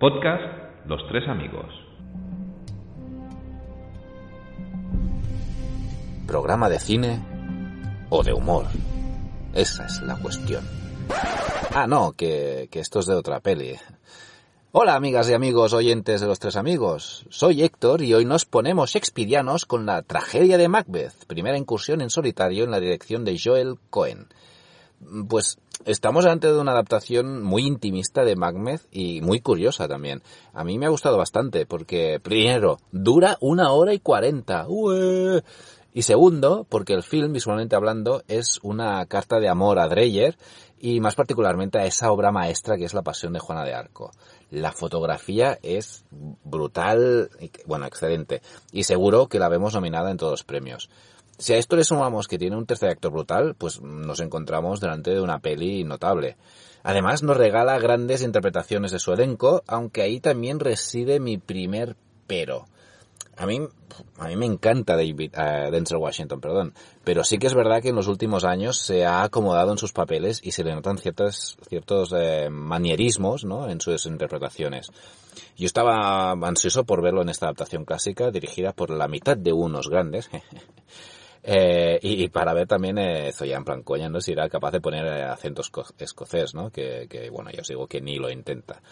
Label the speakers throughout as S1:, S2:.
S1: Podcast Los Tres Amigos.
S2: Programa de cine o de humor. Esa es la cuestión. Ah, no, que, que esto es de otra peli. Hola amigas y amigos oyentes de los tres amigos, soy Héctor y hoy nos ponemos shakespearianos con la tragedia de Macbeth, primera incursión en solitario en la dirección de Joel Cohen. Pues estamos ante de una adaptación muy intimista de Macbeth y muy curiosa también. A mí me ha gustado bastante porque, primero, dura una hora y cuarenta. Y segundo, porque el film, visualmente hablando, es una carta de amor a Dreyer y más particularmente a esa obra maestra que es La Pasión de Juana de Arco. La fotografía es brutal, bueno, excelente, y seguro que la vemos nominada en todos los premios. Si a esto le sumamos que tiene un tercer actor brutal, pues nos encontramos delante de una peli notable. Además nos regala grandes interpretaciones de su elenco, aunque ahí también reside mi primer pero. A mí, a mí me encanta David, uh, Denzel Washington, perdón, pero sí que es verdad que en los últimos años se ha acomodado en sus papeles y se le notan ciertos, ciertos eh, manierismos ¿no? en sus interpretaciones. Yo estaba ansioso por verlo en esta adaptación clásica dirigida por la mitad de unos grandes. Eh, y, para ver también, eh, ya en plan ¿no? Si era capaz de poner eh, acento escocés, ¿no? Que, que, bueno, yo os digo que ni lo intenta.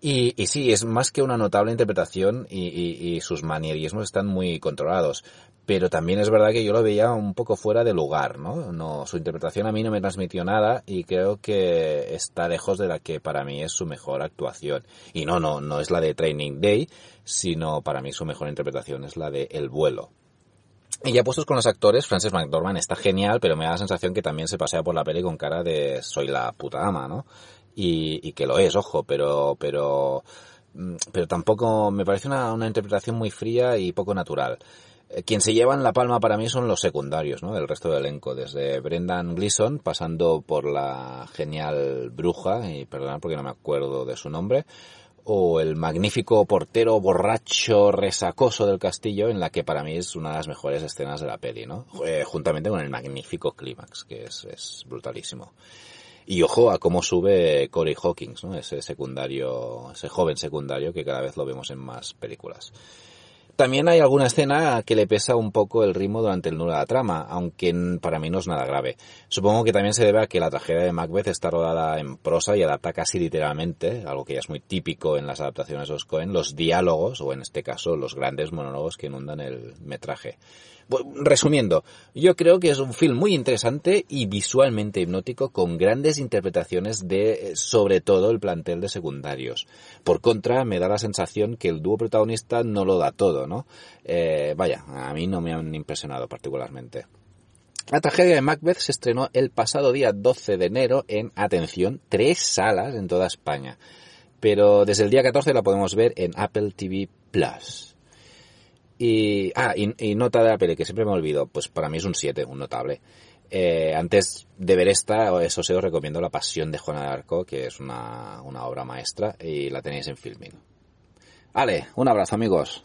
S2: Y, y sí, es más que una notable interpretación y, y, sus manierismos están muy controlados. Pero también es verdad que yo lo veía un poco fuera de lugar, ¿no? no su interpretación a mí no me transmitió nada y creo que está lejos de la que para mí es su mejor actuación. Y no, no, no es la de Training Day, sino para mí su mejor interpretación es la de El vuelo. Y ya puestos con los actores, Frances McDormand está genial, pero me da la sensación que también se pasea por la peli con cara de soy la puta ama, ¿no? Y, y que lo es, ojo, pero, pero, pero tampoco me parece una, una interpretación muy fría y poco natural. Quien se llevan la palma para mí son los secundarios, ¿no? El resto del elenco, desde Brendan Gleeson, pasando por la genial bruja, y perdonad porque no me acuerdo de su nombre, o el magnífico portero borracho resacoso del castillo, en la que para mí es una de las mejores escenas de la peli, ¿no? Eh, juntamente con el magnífico clímax, que es, es brutalísimo. Y ojo a cómo sube Corey Hawkins, ¿no? Ese secundario, ese joven secundario que cada vez lo vemos en más películas. También hay alguna escena que le pesa un poco el ritmo durante el nudo de la trama, aunque para mí no es nada grave. Supongo que también se debe a que la tragedia de Macbeth está rodada en prosa y adapta casi literalmente, algo que ya es muy típico en las adaptaciones de los los diálogos, o en este caso los grandes monólogos que inundan el metraje. Resumiendo, yo creo que es un film muy interesante y visualmente hipnótico con grandes interpretaciones de, sobre todo, el plantel de secundarios. Por contra, me da la sensación que el dúo protagonista no lo da todo, ¿no? Eh, vaya, a mí no me han impresionado particularmente. La tragedia de Macbeth se estrenó el pasado día 12 de enero en, atención, tres salas en toda España. Pero desde el día 14 la podemos ver en Apple TV Plus. Y, ah, y, nota de la peli, que siempre me olvido, pues para mí es un 7, un notable. Eh, antes de ver esta, eso sí os recomiendo La Pasión de Juana de Arco, que es una, una obra maestra y la tenéis en filming. Vale, un abrazo amigos.